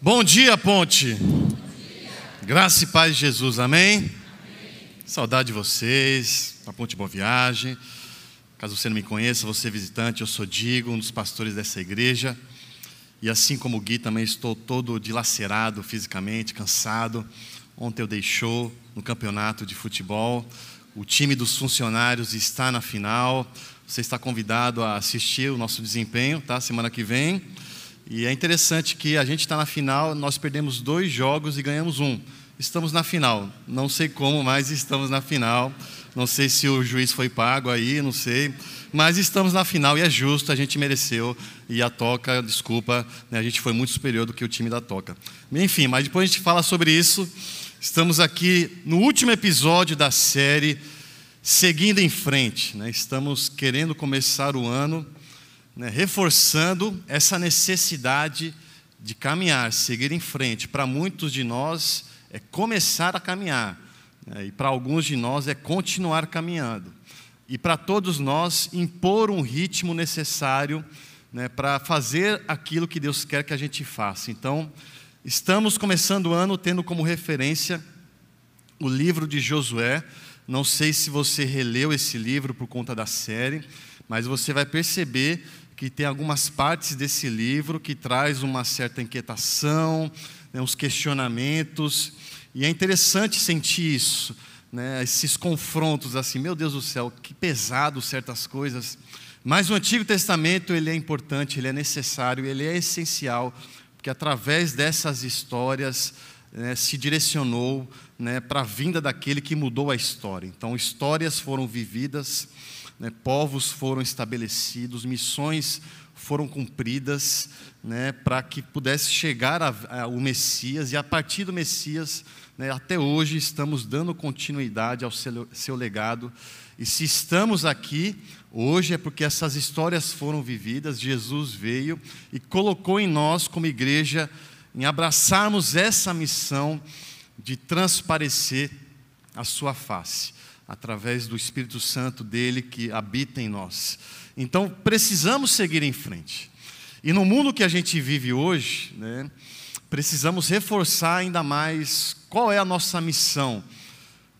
Bom dia, Ponte. Graça e paz de Jesus, amém? amém? Saudade de vocês, a Ponte Boa Viagem. Caso você não me conheça, você é visitante, eu sou Digo, um dos pastores dessa igreja. E assim como o Gui, também estou todo dilacerado fisicamente, cansado. Ontem eu dei show no campeonato de futebol. O time dos funcionários está na final. Você está convidado a assistir o nosso desempenho, tá? Semana que vem. E é interessante que a gente está na final, nós perdemos dois jogos e ganhamos um. Estamos na final. Não sei como, mas estamos na final. Não sei se o juiz foi pago aí, não sei. Mas estamos na final e é justo, a gente mereceu. E a Toca, desculpa, né, a gente foi muito superior do que o time da Toca. Enfim, mas depois a gente fala sobre isso. Estamos aqui no último episódio da série Seguindo em Frente. Né? Estamos querendo começar o ano né, reforçando essa necessidade de caminhar, seguir em frente. Para muitos de nós é começar a caminhar, né, e para alguns de nós é continuar caminhando. E para todos nós, impor um ritmo necessário né, para fazer aquilo que Deus quer que a gente faça. Então, estamos começando o ano tendo como referência o livro de Josué. Não sei se você releu esse livro por conta da série, mas você vai perceber que tem algumas partes desse livro que traz uma certa inquietação, né, uns questionamentos, e é interessante sentir isso, né, esses confrontos assim, meu Deus do céu, que pesado certas coisas. Mas o Antigo Testamento ele é importante, ele é necessário, ele é essencial, porque através dessas histórias né, se direcionou né, para a vinda daquele que mudou a história. Então, histórias foram vividas né, povos foram estabelecidos, missões foram cumpridas, né, para que pudesse chegar a, a, o Messias, e a partir do Messias, né, até hoje, estamos dando continuidade ao seu, seu legado. E se estamos aqui hoje é porque essas histórias foram vividas, Jesus veio e colocou em nós, como igreja, em abraçarmos essa missão de transparecer a sua face através do Espírito Santo dele que habita em nós. Então, precisamos seguir em frente. E no mundo que a gente vive hoje, né, precisamos reforçar ainda mais qual é a nossa missão,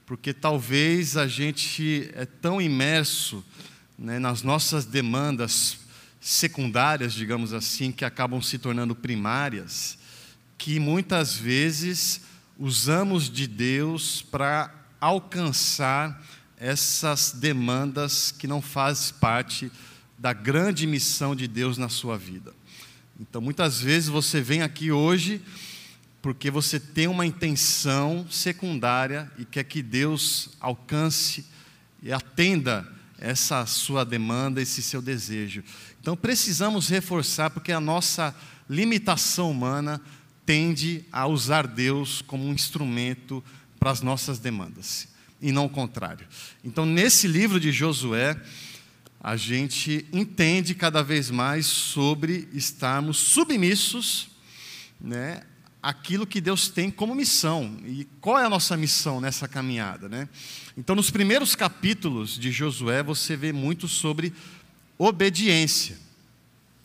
porque talvez a gente é tão imerso né, nas nossas demandas secundárias, digamos assim, que acabam se tornando primárias, que muitas vezes usamos de Deus para alcançar essas demandas que não fazem parte da grande missão de Deus na sua vida. Então, muitas vezes você vem aqui hoje porque você tem uma intenção secundária e quer que Deus alcance e atenda essa sua demanda, esse seu desejo. Então, precisamos reforçar, porque a nossa limitação humana tende a usar Deus como um instrumento para as nossas demandas, e não o contrário. Então, nesse livro de Josué, a gente entende cada vez mais sobre estarmos submissos né, àquilo que Deus tem como missão. E qual é a nossa missão nessa caminhada? Né? Então, nos primeiros capítulos de Josué, você vê muito sobre obediência.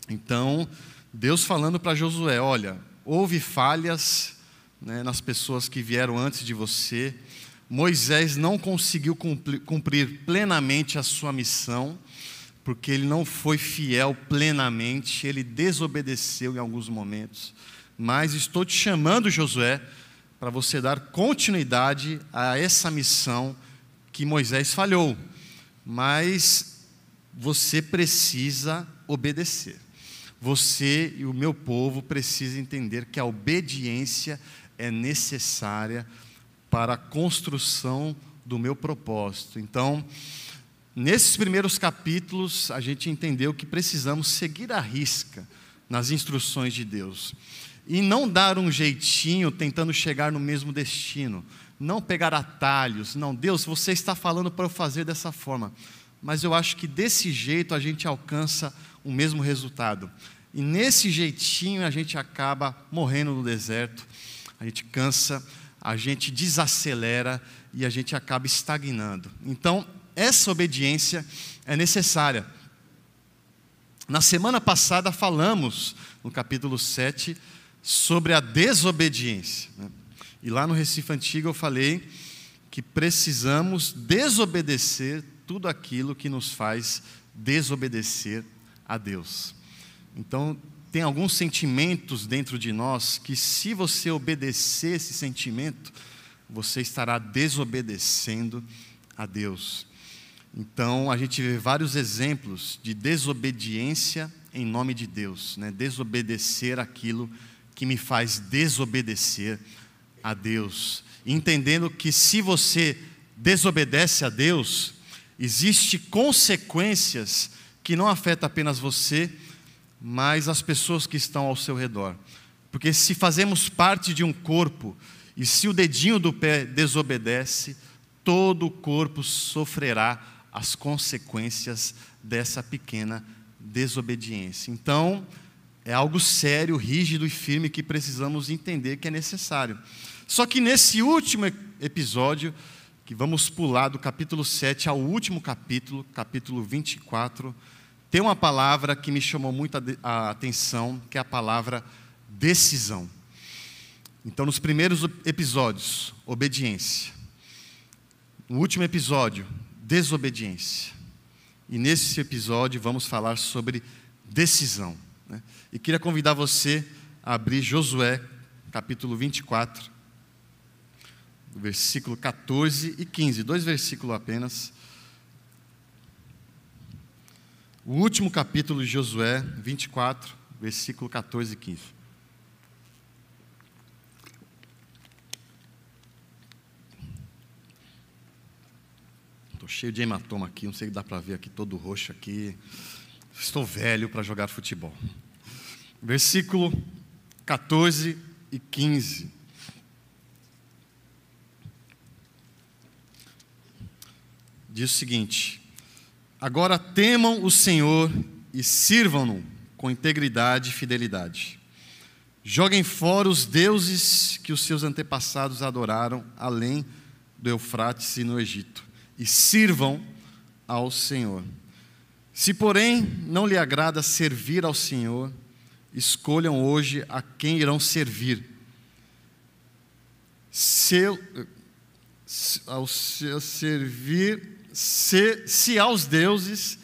Então, Deus falando para Josué: olha, houve falhas né, nas pessoas que vieram antes de você. Moisés não conseguiu cumprir, cumprir plenamente a sua missão, porque ele não foi fiel plenamente, ele desobedeceu em alguns momentos. Mas estou te chamando, Josué, para você dar continuidade a essa missão que Moisés falhou. Mas você precisa obedecer. Você e o meu povo precisam entender que a obediência é necessária para a construção do meu propósito. Então, nesses primeiros capítulos, a gente entendeu que precisamos seguir a risca nas instruções de Deus e não dar um jeitinho tentando chegar no mesmo destino, não pegar atalhos. Não, Deus, você está falando para eu fazer dessa forma, mas eu acho que desse jeito a gente alcança o mesmo resultado. E nesse jeitinho a gente acaba morrendo no deserto a gente cansa, a gente desacelera e a gente acaba estagnando. Então, essa obediência é necessária. Na semana passada falamos, no capítulo 7, sobre a desobediência. Né? E lá no Recife Antigo eu falei que precisamos desobedecer tudo aquilo que nos faz desobedecer a Deus. Então, tem alguns sentimentos dentro de nós que, se você obedecer esse sentimento, você estará desobedecendo a Deus. Então, a gente vê vários exemplos de desobediência em nome de Deus, né? desobedecer aquilo que me faz desobedecer a Deus. Entendendo que se você desobedece a Deus, existe consequências que não afetam apenas você, mas as pessoas que estão ao seu redor. Porque se fazemos parte de um corpo e se o dedinho do pé desobedece, todo o corpo sofrerá as consequências dessa pequena desobediência. Então, é algo sério, rígido e firme que precisamos entender que é necessário. Só que nesse último episódio, que vamos pular do capítulo 7 ao último capítulo, capítulo 24, tem uma palavra que me chamou muito a atenção, que é a palavra decisão. Então, nos primeiros episódios, obediência. No último episódio, desobediência. E nesse episódio vamos falar sobre decisão. Né? E queria convidar você a abrir Josué, capítulo 24, versículo 14 e 15, dois versículos apenas. O último capítulo de Josué, 24, versículo 14 e 15. Estou cheio de hematoma aqui, não sei se dá para ver aqui todo roxo aqui. Estou velho para jogar futebol. Versículo 14 e 15. Diz o seguinte: Agora temam o Senhor e sirvam-no com integridade e fidelidade. Joguem fora os deuses que os seus antepassados adoraram além do Eufrates e no Egito e sirvam ao Senhor. Se, porém, não lhe agrada servir ao Senhor, escolham hoje a quem irão servir. Se, ao se, servir, se, se aos deuses,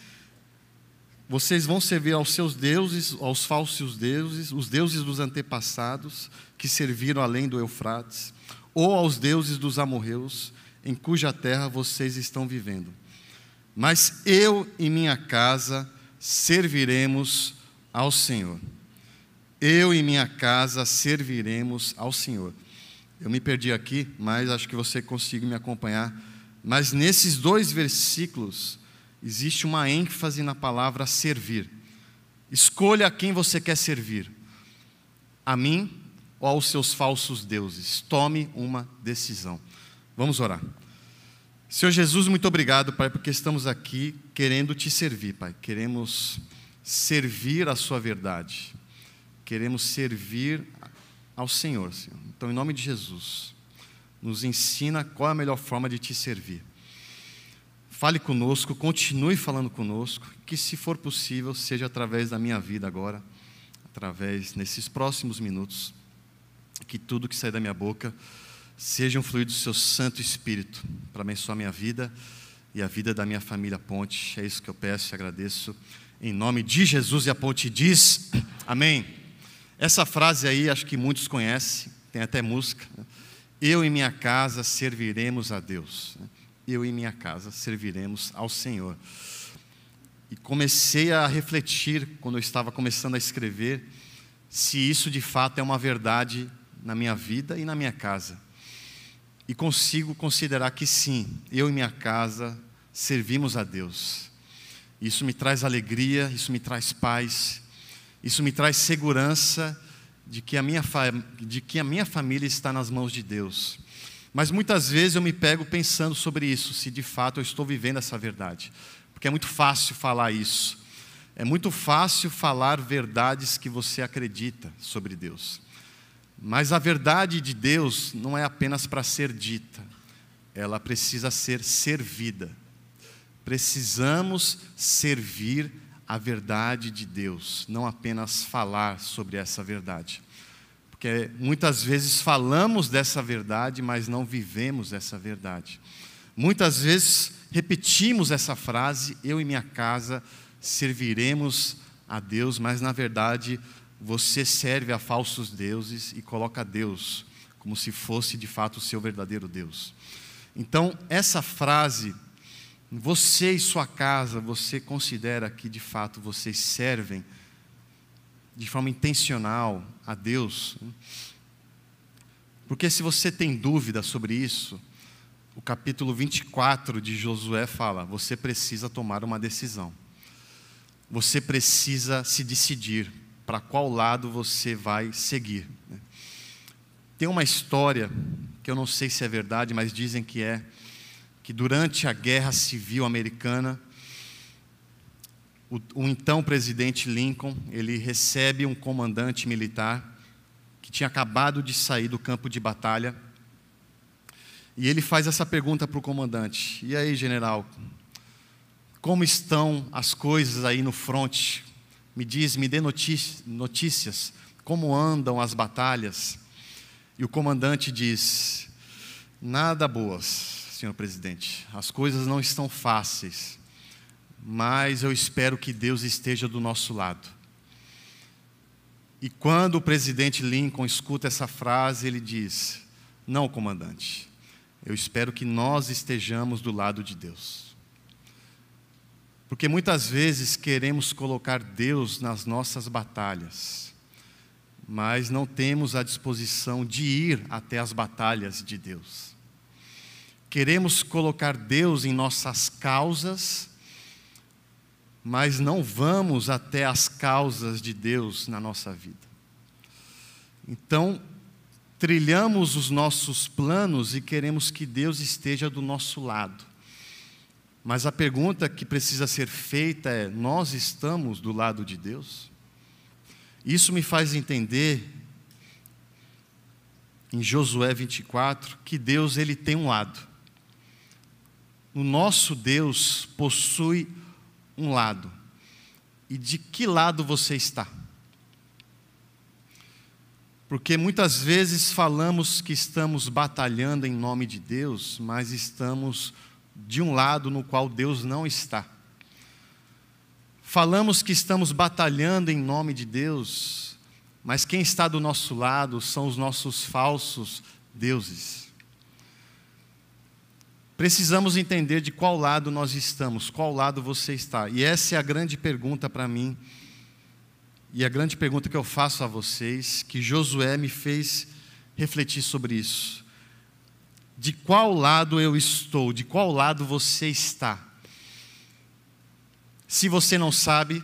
vocês vão servir aos seus deuses, aos falsos deuses, os deuses dos antepassados, que serviram além do Eufrates, ou aos deuses dos amorreus, em cuja terra vocês estão vivendo. Mas eu e minha casa serviremos ao Senhor. Eu e minha casa serviremos ao Senhor. Eu me perdi aqui, mas acho que você consegue me acompanhar. Mas nesses dois versículos existe uma ênfase na palavra servir. Escolha a quem você quer servir: a mim ou aos seus falsos deuses. Tome uma decisão. Vamos orar. Senhor Jesus, muito obrigado, Pai, porque estamos aqui querendo te servir, Pai. Queremos servir a Sua verdade. Queremos servir ao Senhor, Senhor. Então, em nome de Jesus, nos ensina qual é a melhor forma de te servir. Fale conosco, continue falando conosco, que se for possível, seja através da minha vida agora, através nesses próximos minutos, que tudo que sair da minha boca Seja um fluido do seu Santo Espírito para abençoar minha vida e a vida da minha família Ponte. É isso que eu peço e agradeço. Em nome de Jesus e a Ponte diz Amém. Essa frase aí acho que muitos conhecem, tem até música. Eu e minha casa serviremos a Deus. Né? Eu e minha casa serviremos ao Senhor. E comecei a refletir, quando eu estava começando a escrever, se isso de fato é uma verdade na minha vida e na minha casa e consigo considerar que sim, eu e minha casa servimos a Deus. Isso me traz alegria, isso me traz paz, isso me traz segurança de que a minha, de que a minha família está nas mãos de Deus. Mas muitas vezes eu me pego pensando sobre isso, se de fato eu estou vivendo essa verdade. Porque é muito fácil falar isso. É muito fácil falar verdades que você acredita sobre Deus. Mas a verdade de Deus não é apenas para ser dita, ela precisa ser servida. Precisamos servir a verdade de Deus, não apenas falar sobre essa verdade. Porque muitas vezes falamos dessa verdade, mas não vivemos essa verdade. Muitas vezes repetimos essa frase: eu e minha casa serviremos a Deus, mas na verdade você serve a falsos deuses e coloca Deus como se fosse de fato o seu verdadeiro Deus. Então, essa frase, você e sua casa, você considera que de fato vocês servem de forma intencional a Deus? Porque se você tem dúvida sobre isso, o capítulo 24 de Josué fala: você precisa tomar uma decisão. Você precisa se decidir para qual lado você vai seguir. Tem uma história que eu não sei se é verdade, mas dizem que é que durante a Guerra Civil Americana o, o então presidente Lincoln ele recebe um comandante militar que tinha acabado de sair do campo de batalha e ele faz essa pergunta para o comandante: E aí, general, como estão as coisas aí no fronte? Me diz, me dê notícias, como andam as batalhas? E o comandante diz: Nada boas, senhor presidente. As coisas não estão fáceis, mas eu espero que Deus esteja do nosso lado. E quando o presidente Lincoln escuta essa frase, ele diz: Não, comandante, eu espero que nós estejamos do lado de Deus. Porque muitas vezes queremos colocar Deus nas nossas batalhas mas não temos a disposição de ir até as batalhas de Deus. Queremos colocar Deus em nossas causas, mas não vamos até as causas de Deus na nossa vida. Então, trilhamos os nossos planos e queremos que Deus esteja do nosso lado. Mas a pergunta que precisa ser feita é: nós estamos do lado de Deus? Isso me faz entender em Josué 24 que Deus ele tem um lado. O nosso Deus possui um lado. E de que lado você está? Porque muitas vezes falamos que estamos batalhando em nome de Deus, mas estamos de um lado no qual Deus não está. Falamos que estamos batalhando em nome de Deus, mas quem está do nosso lado são os nossos falsos deuses. Precisamos entender de qual lado nós estamos, qual lado você está. E essa é a grande pergunta para mim, e a grande pergunta que eu faço a vocês, que Josué me fez refletir sobre isso. De qual lado eu estou, de qual lado você está? Se você não sabe,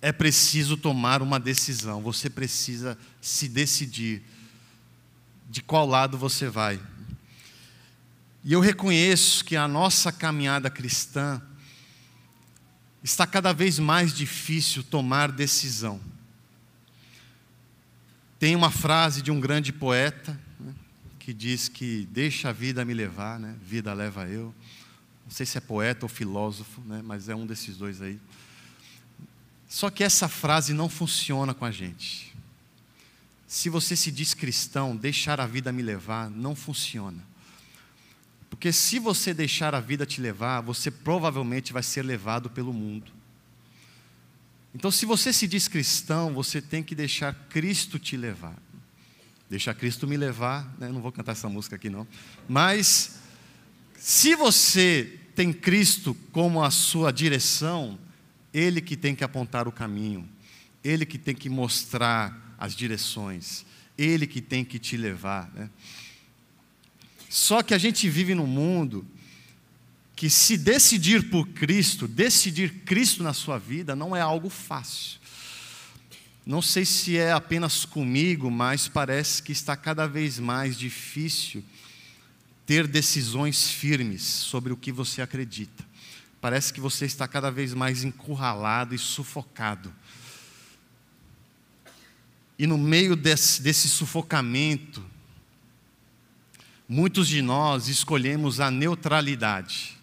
é preciso tomar uma decisão, você precisa se decidir de qual lado você vai. E eu reconheço que a nossa caminhada cristã está cada vez mais difícil tomar decisão. Tem uma frase de um grande poeta né, que diz que deixa a vida me levar, né, vida leva eu. Não sei se é poeta ou filósofo, né? mas é um desses dois aí. Só que essa frase não funciona com a gente. Se você se diz cristão, deixar a vida me levar, não funciona. Porque se você deixar a vida te levar, você provavelmente vai ser levado pelo mundo. Então, se você se diz cristão, você tem que deixar Cristo te levar. Deixar Cristo me levar, né? não vou cantar essa música aqui não. Mas se você tem Cristo como a sua direção, Ele que tem que apontar o caminho, Ele que tem que mostrar as direções, Ele que tem que te levar. Né? Só que a gente vive num mundo que, se decidir por Cristo, decidir Cristo na sua vida, não é algo fácil. Não sei se é apenas comigo, mas parece que está cada vez mais difícil ter decisões firmes sobre o que você acredita. Parece que você está cada vez mais encurralado e sufocado. E no meio desse, desse sufocamento, muitos de nós escolhemos a neutralidade.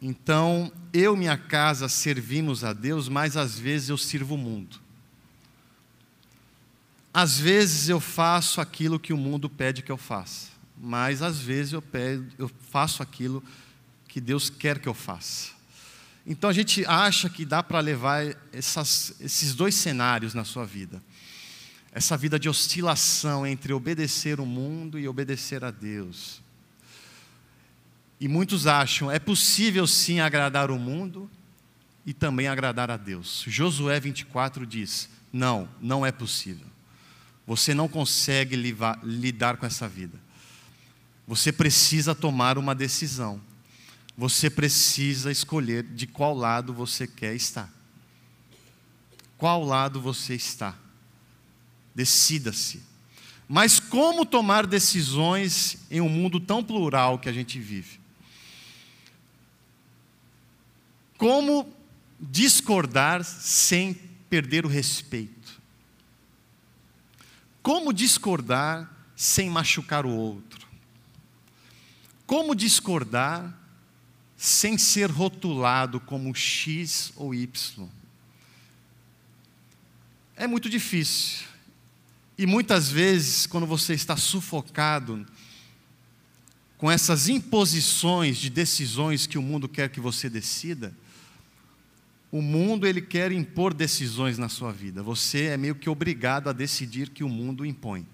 Então, eu e minha casa servimos a Deus, mas às vezes eu sirvo o mundo. Às vezes eu faço aquilo que o mundo pede que eu faça, mas às vezes eu, pedo, eu faço aquilo que Deus quer que eu faça. Então a gente acha que dá para levar essas, esses dois cenários na sua vida. Essa vida de oscilação entre obedecer o mundo e obedecer a Deus. E muitos acham, é possível sim agradar o mundo e também agradar a Deus. Josué 24 diz: não, não é possível. Você não consegue lidar com essa vida. Você precisa tomar uma decisão. Você precisa escolher de qual lado você quer estar. Qual lado você está? Decida-se. Mas como tomar decisões em um mundo tão plural que a gente vive? Como discordar sem perder o respeito? Como discordar sem machucar o outro? Como discordar sem ser rotulado como X ou Y? É muito difícil. E muitas vezes, quando você está sufocado com essas imposições de decisões que o mundo quer que você decida, o mundo ele quer impor decisões na sua vida. Você é meio que obrigado a decidir que o mundo impõe.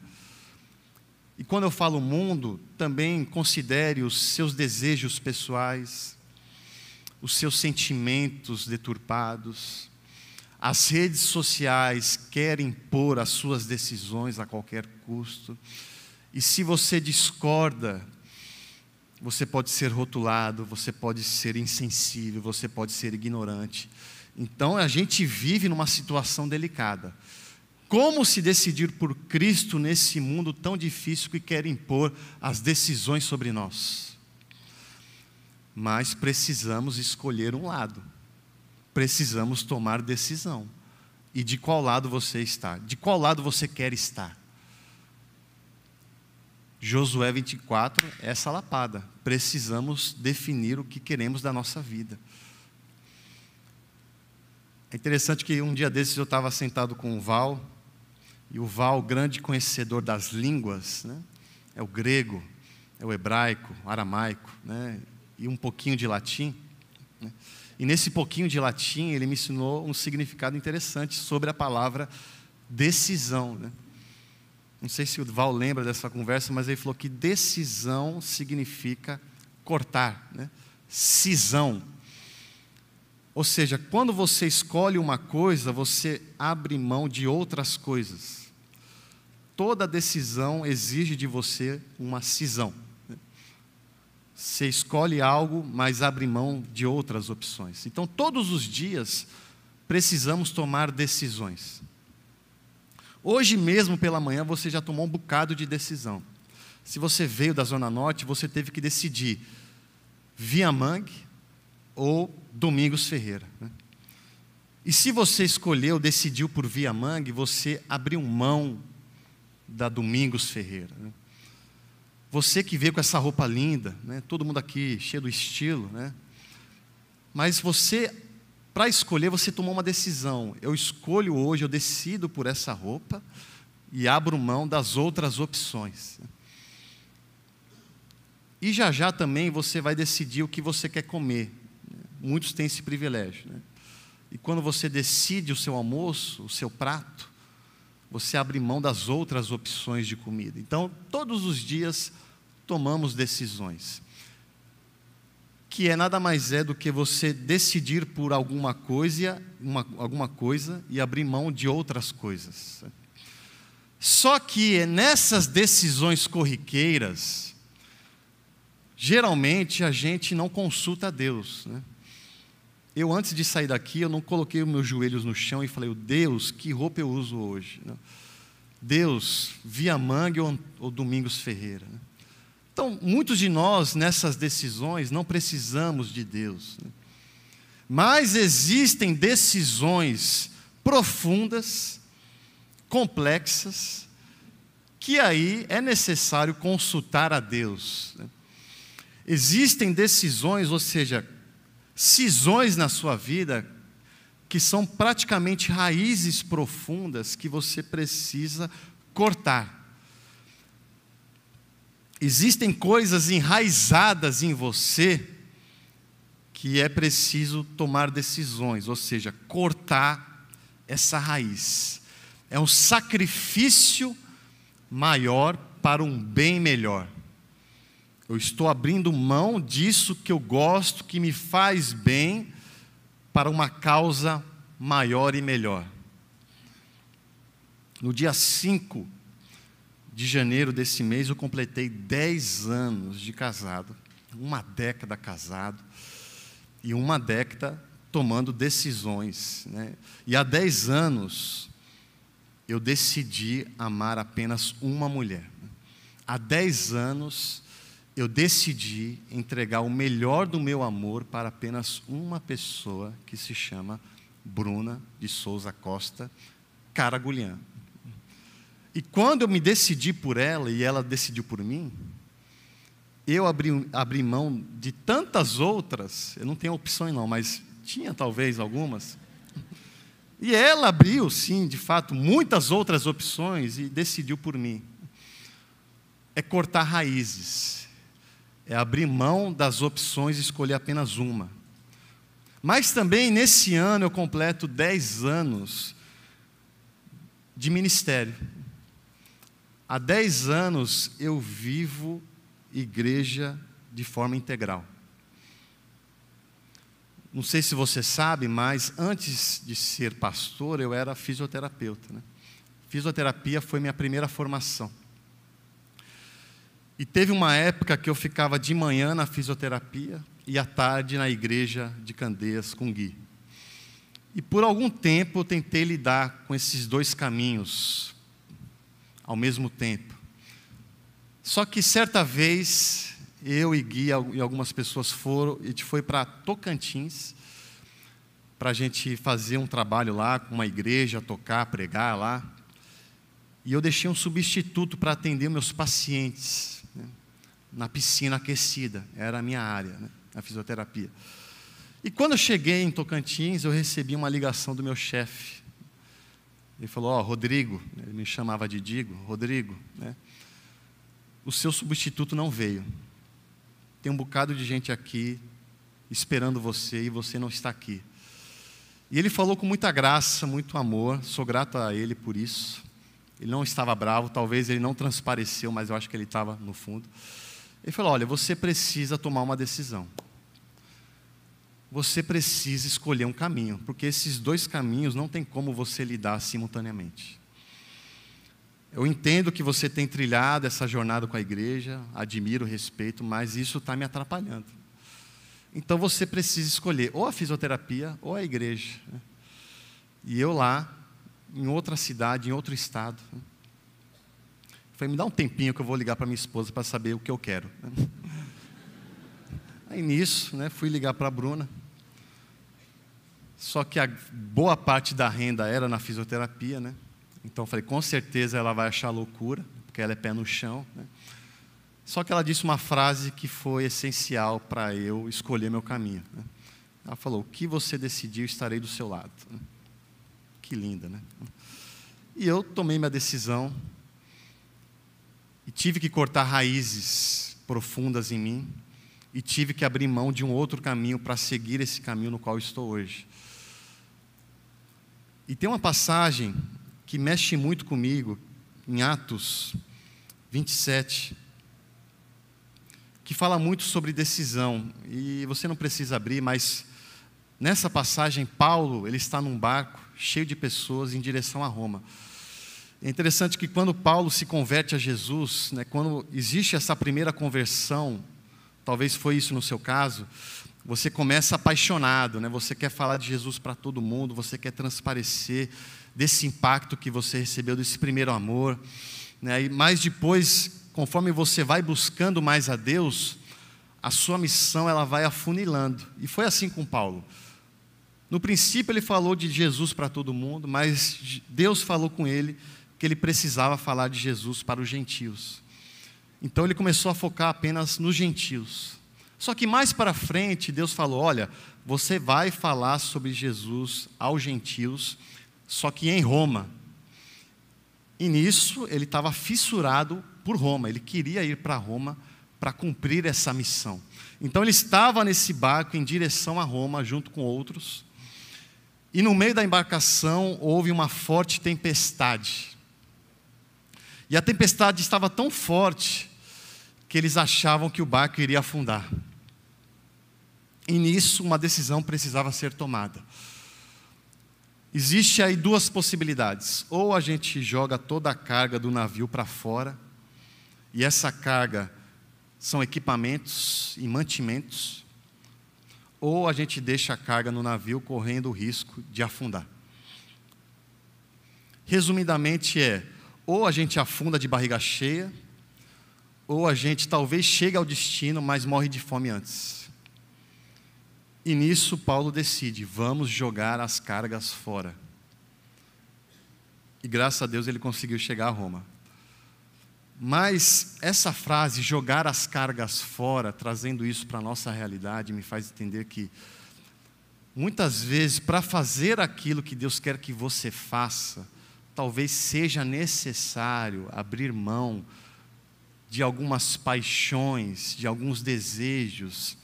E quando eu falo mundo, também considere os seus desejos pessoais, os seus sentimentos deturpados. As redes sociais querem impor as suas decisões a qualquer custo. E se você discorda você pode ser rotulado, você pode ser insensível, você pode ser ignorante. Então a gente vive numa situação delicada. Como se decidir por Cristo nesse mundo tão difícil que quer impor as decisões sobre nós? Mas precisamos escolher um lado, precisamos tomar decisão. E de qual lado você está? De qual lado você quer estar? Josué 24 é essa lapada. Precisamos definir o que queremos da nossa vida. É interessante que um dia desses eu estava sentado com o Val, e o Val, grande conhecedor das línguas, né? é o grego, é o hebraico, o aramaico, né? e um pouquinho de latim. E nesse pouquinho de latim, ele me ensinou um significado interessante sobre a palavra decisão. Né? Não sei se o Val lembra dessa conversa, mas ele falou que decisão significa cortar, né? cisão. Ou seja, quando você escolhe uma coisa, você abre mão de outras coisas. Toda decisão exige de você uma cisão. Você escolhe algo, mas abre mão de outras opções. Então, todos os dias, precisamos tomar decisões. Hoje mesmo pela manhã você já tomou um bocado de decisão. Se você veio da Zona Norte, você teve que decidir Via Mangue ou Domingos Ferreira. Né? E se você escolheu, decidiu por Via Mangue, você abriu mão da Domingos Ferreira. Né? Você que veio com essa roupa linda, né? todo mundo aqui cheio do estilo, né? mas você para escolher, você tomou uma decisão. Eu escolho hoje, eu decido por essa roupa e abro mão das outras opções. E já já também você vai decidir o que você quer comer. Muitos têm esse privilégio. Né? E quando você decide o seu almoço, o seu prato, você abre mão das outras opções de comida. Então, todos os dias tomamos decisões que é nada mais é do que você decidir por alguma coisa, uma, alguma coisa e abrir mão de outras coisas. Só que nessas decisões corriqueiras, geralmente a gente não consulta a Deus. Né? Eu, antes de sair daqui, eu não coloquei os meus joelhos no chão e falei, Deus, que roupa eu uso hoje? Deus, via mangue ou, ou Domingos Ferreira? Né? Então, muitos de nós nessas decisões não precisamos de Deus. Né? Mas existem decisões profundas, complexas, que aí é necessário consultar a Deus. Né? Existem decisões, ou seja, cisões na sua vida, que são praticamente raízes profundas que você precisa cortar. Existem coisas enraizadas em você que é preciso tomar decisões, ou seja, cortar essa raiz. É um sacrifício maior para um bem melhor. Eu estou abrindo mão disso que eu gosto, que me faz bem, para uma causa maior e melhor. No dia 5 de janeiro desse mês, eu completei 10 anos de casado, uma década casado, e uma década tomando decisões. Né? E há 10 anos, eu decidi amar apenas uma mulher. Há 10 anos, eu decidi entregar o melhor do meu amor para apenas uma pessoa que se chama Bruna de Souza Costa Caragulhã. E quando eu me decidi por ela e ela decidiu por mim, eu abri, abri mão de tantas outras, eu não tenho opções não, mas tinha talvez algumas. E ela abriu, sim, de fato, muitas outras opções e decidiu por mim. É cortar raízes, é abrir mão das opções e escolher apenas uma. Mas também nesse ano eu completo 10 anos de ministério. Há 10 anos eu vivo igreja de forma integral. Não sei se você sabe, mas antes de ser pastor, eu era fisioterapeuta. Né? Fisioterapia foi minha primeira formação. E teve uma época que eu ficava de manhã na fisioterapia e à tarde na igreja de Candeias com Gui. E por algum tempo eu tentei lidar com esses dois caminhos ao mesmo tempo. Só que certa vez, eu e Gui e algumas pessoas foram, a gente foi para Tocantins, para a gente fazer um trabalho lá com uma igreja, tocar, pregar lá. E eu deixei um substituto para atender meus pacientes né, na piscina aquecida, era a minha área, né, a fisioterapia. E quando eu cheguei em Tocantins, eu recebi uma ligação do meu chefe, ele falou: Ó, oh, Rodrigo, ele me chamava de Digo, Rodrigo, né? O seu substituto não veio. Tem um bocado de gente aqui esperando você e você não está aqui. E ele falou com muita graça, muito amor, sou grato a ele por isso. Ele não estava bravo, talvez ele não transpareceu, mas eu acho que ele estava no fundo. Ele falou: Olha, você precisa tomar uma decisão você precisa escolher um caminho, porque esses dois caminhos não tem como você lidar simultaneamente. Eu entendo que você tem trilhado essa jornada com a igreja, admiro, respeito, mas isso está me atrapalhando. Então você precisa escolher ou a fisioterapia ou a igreja. E eu lá, em outra cidade, em outro estado. Falei, me dá um tempinho que eu vou ligar para minha esposa para saber o que eu quero. Aí nisso, né, fui ligar para a Bruna. Só que a boa parte da renda era na fisioterapia, né? Então falei, com certeza ela vai achar loucura, porque ela é pé no chão. Né? Só que ela disse uma frase que foi essencial para eu escolher meu caminho. Né? Ela falou: O que você decidiu, estarei do seu lado. Que linda, né? E eu tomei minha decisão e tive que cortar raízes profundas em mim e tive que abrir mão de um outro caminho para seguir esse caminho no qual estou hoje. E tem uma passagem que mexe muito comigo, em Atos 27, que fala muito sobre decisão. E você não precisa abrir, mas nessa passagem, Paulo ele está num barco cheio de pessoas em direção a Roma. É interessante que quando Paulo se converte a Jesus, né, quando existe essa primeira conversão, talvez foi isso no seu caso, você começa apaixonado, né? Você quer falar de Jesus para todo mundo, você quer transparecer desse impacto que você recebeu desse primeiro amor, né? E mais depois, conforme você vai buscando mais a Deus, a sua missão ela vai afunilando. E foi assim com Paulo. No princípio ele falou de Jesus para todo mundo, mas Deus falou com ele que ele precisava falar de Jesus para os gentios. Então ele começou a focar apenas nos gentios. Só que mais para frente, Deus falou: olha, você vai falar sobre Jesus aos gentios, só que em Roma. E nisso ele estava fissurado por Roma, ele queria ir para Roma para cumprir essa missão. Então ele estava nesse barco em direção a Roma, junto com outros, e no meio da embarcação houve uma forte tempestade. E a tempestade estava tão forte que eles achavam que o barco iria afundar. E nisso uma decisão precisava ser tomada. Existe aí duas possibilidades. Ou a gente joga toda a carga do navio para fora, e essa carga são equipamentos e mantimentos, ou a gente deixa a carga no navio correndo o risco de afundar. Resumidamente é: ou a gente afunda de barriga cheia, ou a gente talvez chegue ao destino, mas morre de fome antes. E nisso Paulo decide: vamos jogar as cargas fora. E graças a Deus ele conseguiu chegar a Roma. Mas essa frase, jogar as cargas fora, trazendo isso para a nossa realidade, me faz entender que muitas vezes, para fazer aquilo que Deus quer que você faça, talvez seja necessário abrir mão de algumas paixões, de alguns desejos,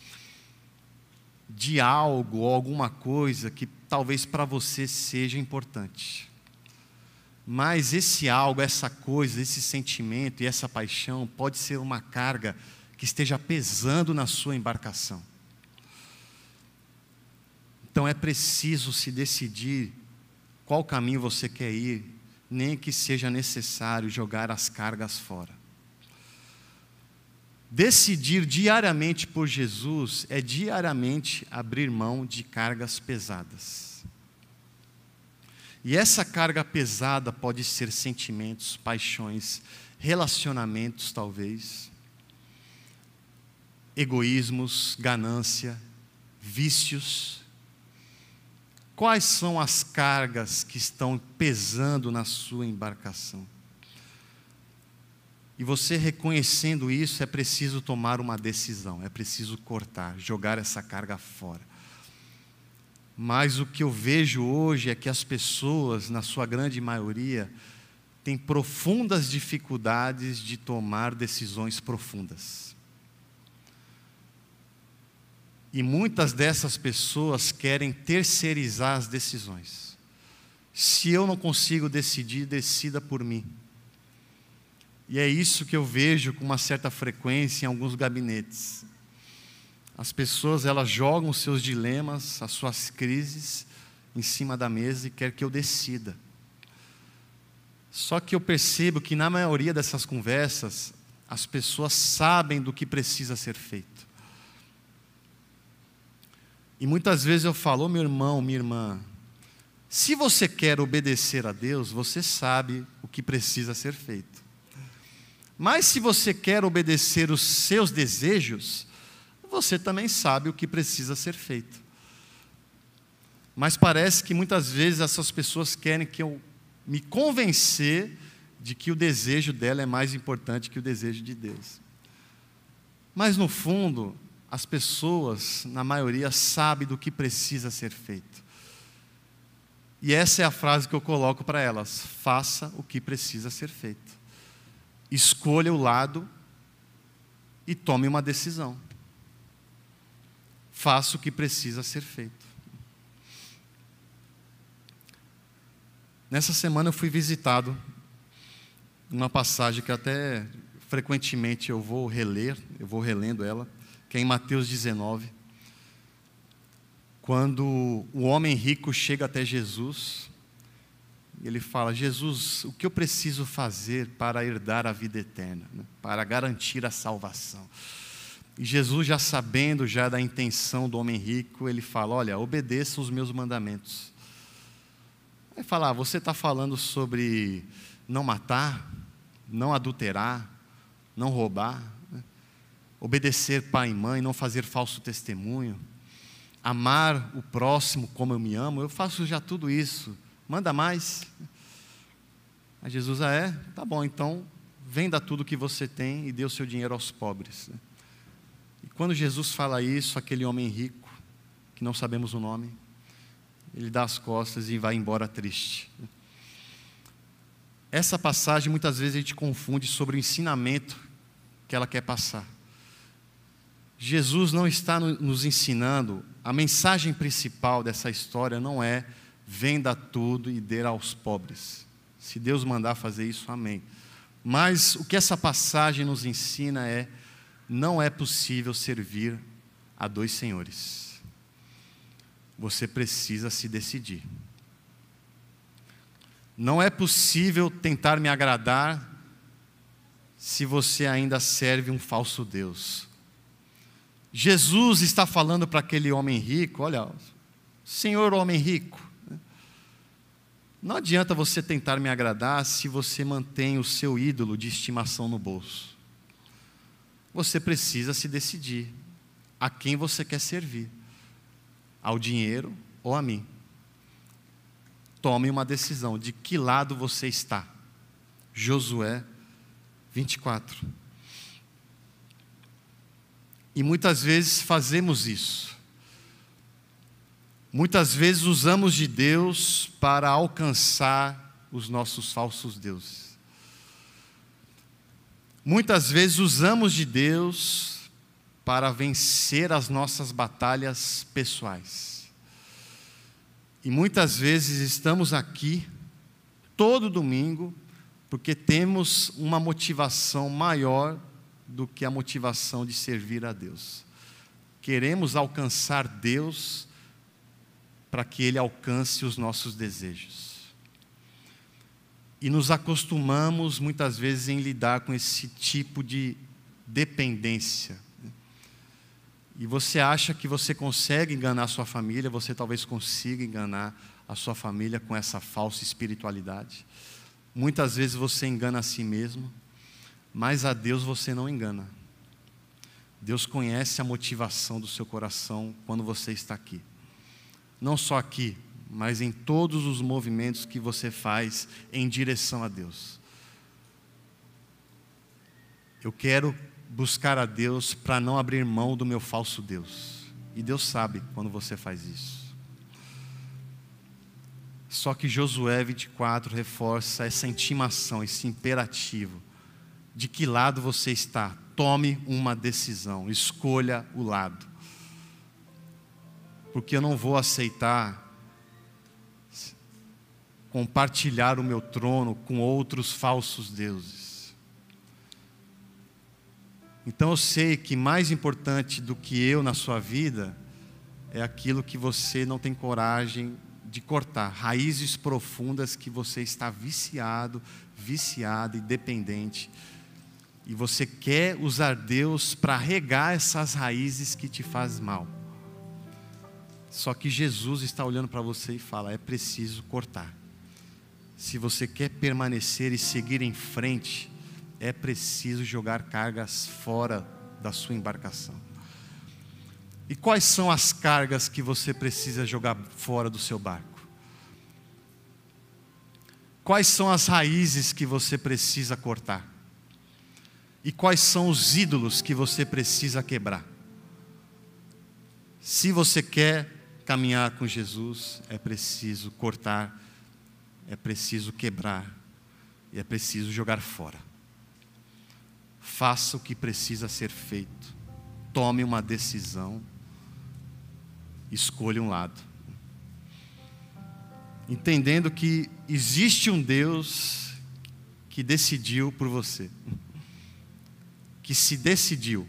de algo ou alguma coisa que talvez para você seja importante. Mas esse algo, essa coisa, esse sentimento e essa paixão pode ser uma carga que esteja pesando na sua embarcação. Então é preciso se decidir qual caminho você quer ir, nem que seja necessário jogar as cargas fora. Decidir diariamente por Jesus é diariamente abrir mão de cargas pesadas. E essa carga pesada pode ser sentimentos, paixões, relacionamentos, talvez, egoísmos, ganância, vícios. Quais são as cargas que estão pesando na sua embarcação? E você reconhecendo isso, é preciso tomar uma decisão, é preciso cortar, jogar essa carga fora. Mas o que eu vejo hoje é que as pessoas, na sua grande maioria, têm profundas dificuldades de tomar decisões profundas. E muitas dessas pessoas querem terceirizar as decisões. Se eu não consigo decidir, decida por mim. E é isso que eu vejo com uma certa frequência em alguns gabinetes. As pessoas elas jogam os seus dilemas, as suas crises em cima da mesa e quer que eu decida. Só que eu percebo que na maioria dessas conversas as pessoas sabem do que precisa ser feito. E muitas vezes eu falo, oh, meu irmão, minha irmã, se você quer obedecer a Deus, você sabe o que precisa ser feito. Mas se você quer obedecer os seus desejos, você também sabe o que precisa ser feito. Mas parece que muitas vezes essas pessoas querem que eu me convencer de que o desejo dela é mais importante que o desejo de Deus. Mas no fundo, as pessoas, na maioria, sabem do que precisa ser feito. E essa é a frase que eu coloco para elas: faça o que precisa ser feito escolha o lado e tome uma decisão. Faça o que precisa ser feito. Nessa semana eu fui visitado uma passagem que até frequentemente eu vou reler, eu vou relendo ela, que é em Mateus 19. Quando o homem rico chega até Jesus ele fala: Jesus, o que eu preciso fazer para herdar a vida eterna, né? para garantir a salvação? E Jesus, já sabendo já da intenção do homem rico, ele fala: Olha, obedeça os meus mandamentos. Vai falar: ah, Você está falando sobre não matar, não adulterar, não roubar, né? obedecer pai e mãe, não fazer falso testemunho, amar o próximo como eu me amo. Eu faço já tudo isso manda mais. Aí Jesus, ah, é? Tá bom, então venda tudo que você tem e dê o seu dinheiro aos pobres. E quando Jesus fala isso, aquele homem rico, que não sabemos o nome, ele dá as costas e vai embora triste. essa passagem muitas vezes a gente confunde sobre o ensinamento que ela quer passar. Jesus não está nos ensinando, a mensagem principal dessa história não é venda tudo e dê aos pobres. Se Deus mandar fazer isso, amém. Mas o que essa passagem nos ensina é: não é possível servir a dois senhores. Você precisa se decidir. Não é possível tentar me agradar se você ainda serve um falso Deus. Jesus está falando para aquele homem rico: olha, senhor homem rico, não adianta você tentar me agradar se você mantém o seu ídolo de estimação no bolso. Você precisa se decidir a quem você quer servir: ao dinheiro ou a mim. Tome uma decisão de que lado você está. Josué 24. E muitas vezes fazemos isso. Muitas vezes usamos de Deus para alcançar os nossos falsos deuses. Muitas vezes usamos de Deus para vencer as nossas batalhas pessoais. E muitas vezes estamos aqui todo domingo porque temos uma motivação maior do que a motivação de servir a Deus. Queremos alcançar Deus para que Ele alcance os nossos desejos. E nos acostumamos muitas vezes em lidar com esse tipo de dependência e você acha que você consegue enganar a sua família, você talvez consiga enganar a sua família com essa falsa espiritualidade. Muitas vezes você engana a si mesmo, mas a Deus você não engana. Deus conhece a motivação do seu coração quando você está aqui. Não só aqui, mas em todos os movimentos que você faz em direção a Deus. Eu quero buscar a Deus para não abrir mão do meu falso Deus. E Deus sabe quando você faz isso. Só que Josué 24 reforça essa intimação, esse imperativo. De que lado você está? Tome uma decisão, escolha o lado. Porque eu não vou aceitar compartilhar o meu trono com outros falsos deuses. Então eu sei que mais importante do que eu na sua vida é aquilo que você não tem coragem de cortar, raízes profundas que você está viciado, viciado e dependente. E você quer usar Deus para regar essas raízes que te fazem mal. Só que Jesus está olhando para você e fala: é preciso cortar. Se você quer permanecer e seguir em frente, é preciso jogar cargas fora da sua embarcação. E quais são as cargas que você precisa jogar fora do seu barco? Quais são as raízes que você precisa cortar? E quais são os ídolos que você precisa quebrar? Se você quer caminhar com Jesus, é preciso cortar, é preciso quebrar e é preciso jogar fora. Faça o que precisa ser feito. Tome uma decisão. Escolha um lado. Entendendo que existe um Deus que decidiu por você. Que se decidiu.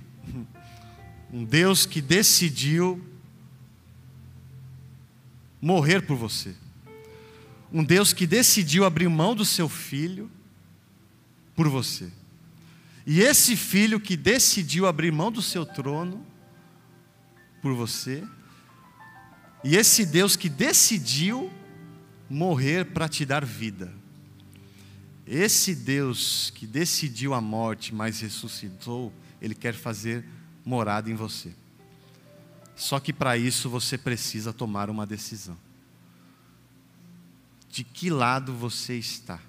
Um Deus que decidiu morrer por você. Um Deus que decidiu abrir mão do seu filho por você. E esse filho que decidiu abrir mão do seu trono por você, e esse Deus que decidiu morrer para te dar vida. Esse Deus que decidiu a morte, mas ressuscitou, ele quer fazer morada em você. Só que para isso você precisa tomar uma decisão. De que lado você está?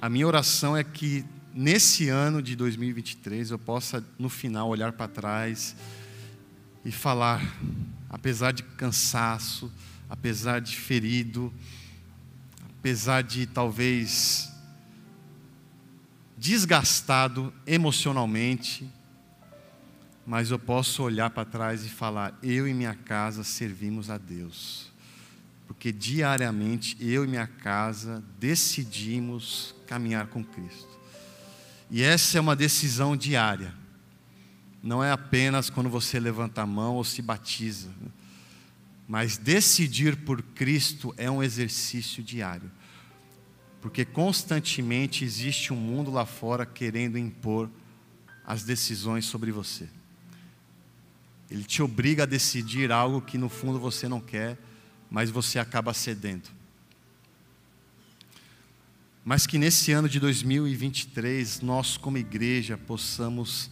A minha oração é que nesse ano de 2023 eu possa, no final, olhar para trás e falar, apesar de cansaço, apesar de ferido, apesar de talvez desgastado emocionalmente, mas eu posso olhar para trás e falar: eu e minha casa servimos a Deus. Porque diariamente eu e minha casa decidimos caminhar com Cristo. E essa é uma decisão diária. Não é apenas quando você levanta a mão ou se batiza. Mas decidir por Cristo é um exercício diário. Porque constantemente existe um mundo lá fora querendo impor as decisões sobre você. Ele te obriga a decidir algo que no fundo você não quer, mas você acaba cedendo. Mas que nesse ano de 2023 nós, como igreja, possamos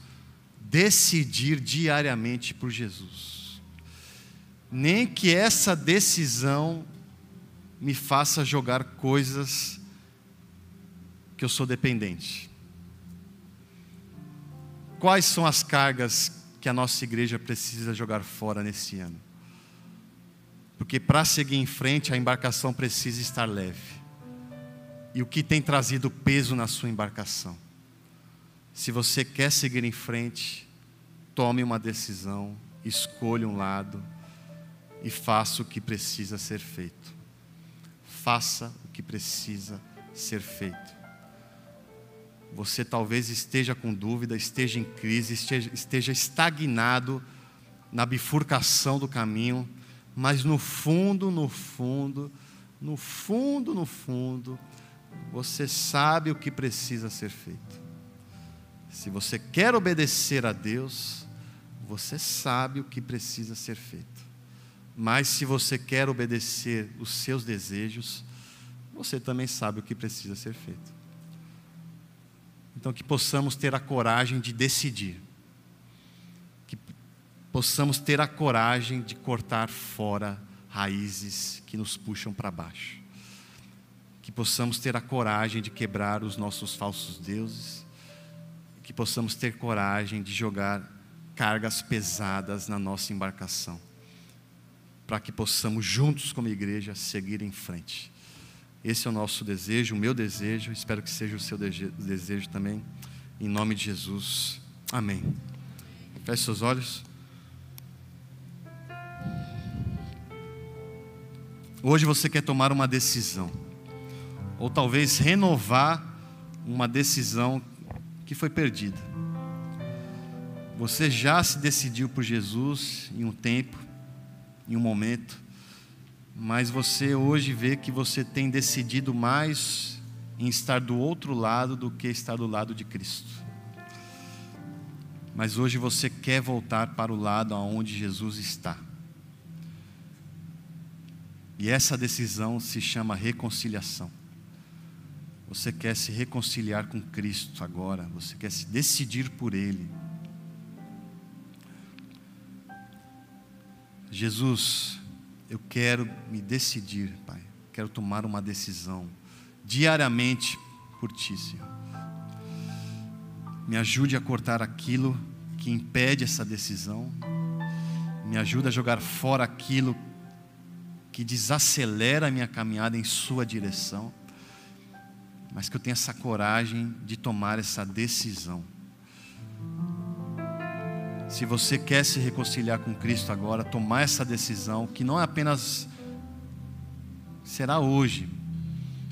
decidir diariamente por Jesus nem que essa decisão me faça jogar coisas que eu sou dependente. Quais são as cargas que a nossa igreja precisa jogar fora nesse ano? Porque para seguir em frente, a embarcação precisa estar leve. E o que tem trazido peso na sua embarcação? Se você quer seguir em frente, tome uma decisão, escolha um lado e faça o que precisa ser feito. Faça o que precisa ser feito. Você talvez esteja com dúvida, esteja em crise, esteja, esteja estagnado na bifurcação do caminho, mas no fundo, no fundo, no fundo, no fundo, você sabe o que precisa ser feito. Se você quer obedecer a Deus, você sabe o que precisa ser feito. Mas se você quer obedecer os seus desejos, você também sabe o que precisa ser feito. Então, que possamos ter a coragem de decidir, que possamos ter a coragem de cortar fora raízes que nos puxam para baixo, que possamos ter a coragem de quebrar os nossos falsos deuses, que possamos ter coragem de jogar cargas pesadas na nossa embarcação. Para que possamos juntos como igreja seguir em frente. Esse é o nosso desejo, o meu desejo, espero que seja o seu desejo também, em nome de Jesus. Amém. Feche seus olhos. Hoje você quer tomar uma decisão, ou talvez renovar uma decisão que foi perdida. Você já se decidiu por Jesus em um tempo, em um momento, mas você hoje vê que você tem decidido mais em estar do outro lado do que estar do lado de Cristo. Mas hoje você quer voltar para o lado aonde Jesus está. E essa decisão se chama reconciliação. Você quer se reconciliar com Cristo agora, você quer se decidir por Ele. Jesus, eu quero me decidir, Pai. Quero tomar uma decisão diariamente por Ti, Senhor. Me ajude a cortar aquilo que impede essa decisão. Me ajude a jogar fora aquilo que desacelera a minha caminhada em Sua direção. Mas que eu tenha essa coragem de tomar essa decisão. Se você quer se reconciliar com Cristo agora, tomar essa decisão, que não é apenas será hoje,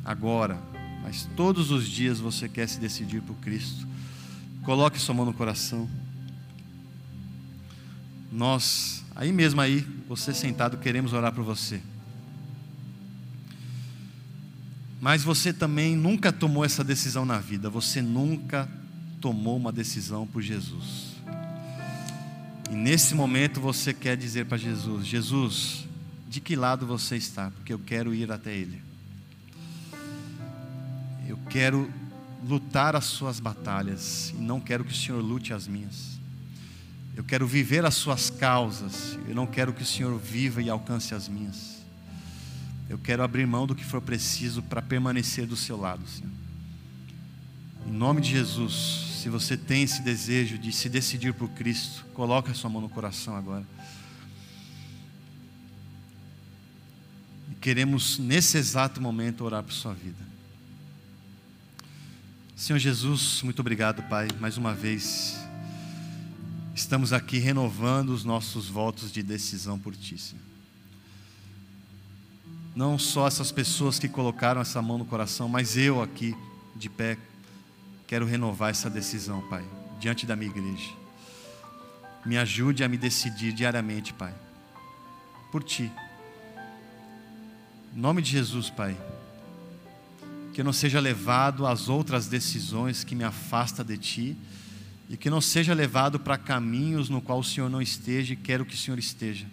agora, mas todos os dias você quer se decidir por Cristo. Coloque sua mão no coração. Nós, aí mesmo aí, você sentado, queremos orar por você. Mas você também nunca tomou essa decisão na vida, você nunca tomou uma decisão por Jesus. E nesse momento você quer dizer para Jesus: Jesus, de que lado você está? Porque eu quero ir até Ele. Eu quero lutar as suas batalhas e não quero que o Senhor lute as minhas. Eu quero viver as suas causas, eu não quero que o Senhor viva e alcance as minhas. Eu quero abrir mão do que for preciso para permanecer do seu lado, Senhor. Em nome de Jesus, se você tem esse desejo de se decidir por Cristo, coloque a sua mão no coração agora. queremos, nesse exato momento, orar por sua vida. Senhor Jesus, muito obrigado, Pai, mais uma vez. Estamos aqui renovando os nossos votos de decisão por Ti, Senhor. Não só essas pessoas que colocaram essa mão no coração, mas eu aqui, de pé, quero renovar essa decisão, Pai, diante da minha igreja. Me ajude a me decidir diariamente, Pai, por Ti. Em nome de Jesus, Pai que eu não seja levado às outras decisões que me afasta de Ti, e que não seja levado para caminhos no qual o Senhor não esteja e quero que o Senhor esteja.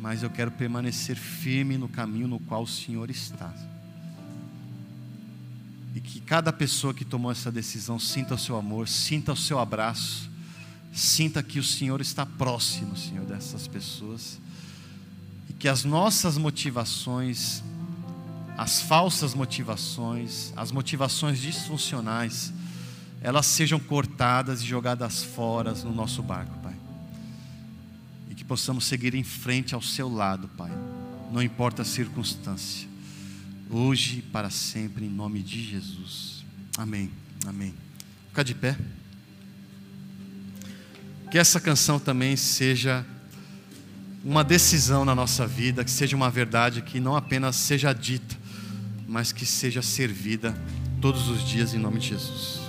Mas eu quero permanecer firme no caminho no qual o Senhor está. E que cada pessoa que tomou essa decisão sinta o seu amor, sinta o seu abraço, sinta que o Senhor está próximo, Senhor, dessas pessoas. E que as nossas motivações as falsas motivações, as motivações disfuncionais, elas sejam cortadas e jogadas fora no nosso barco, Pai. E que possamos seguir em frente ao seu lado, Pai. Não importa a circunstância. Hoje e para sempre, em nome de Jesus. Amém. Amém. Fica de pé. Que essa canção também seja uma decisão na nossa vida, que seja uma verdade que não apenas seja dita, mas que seja servida todos os dias em nome de Jesus.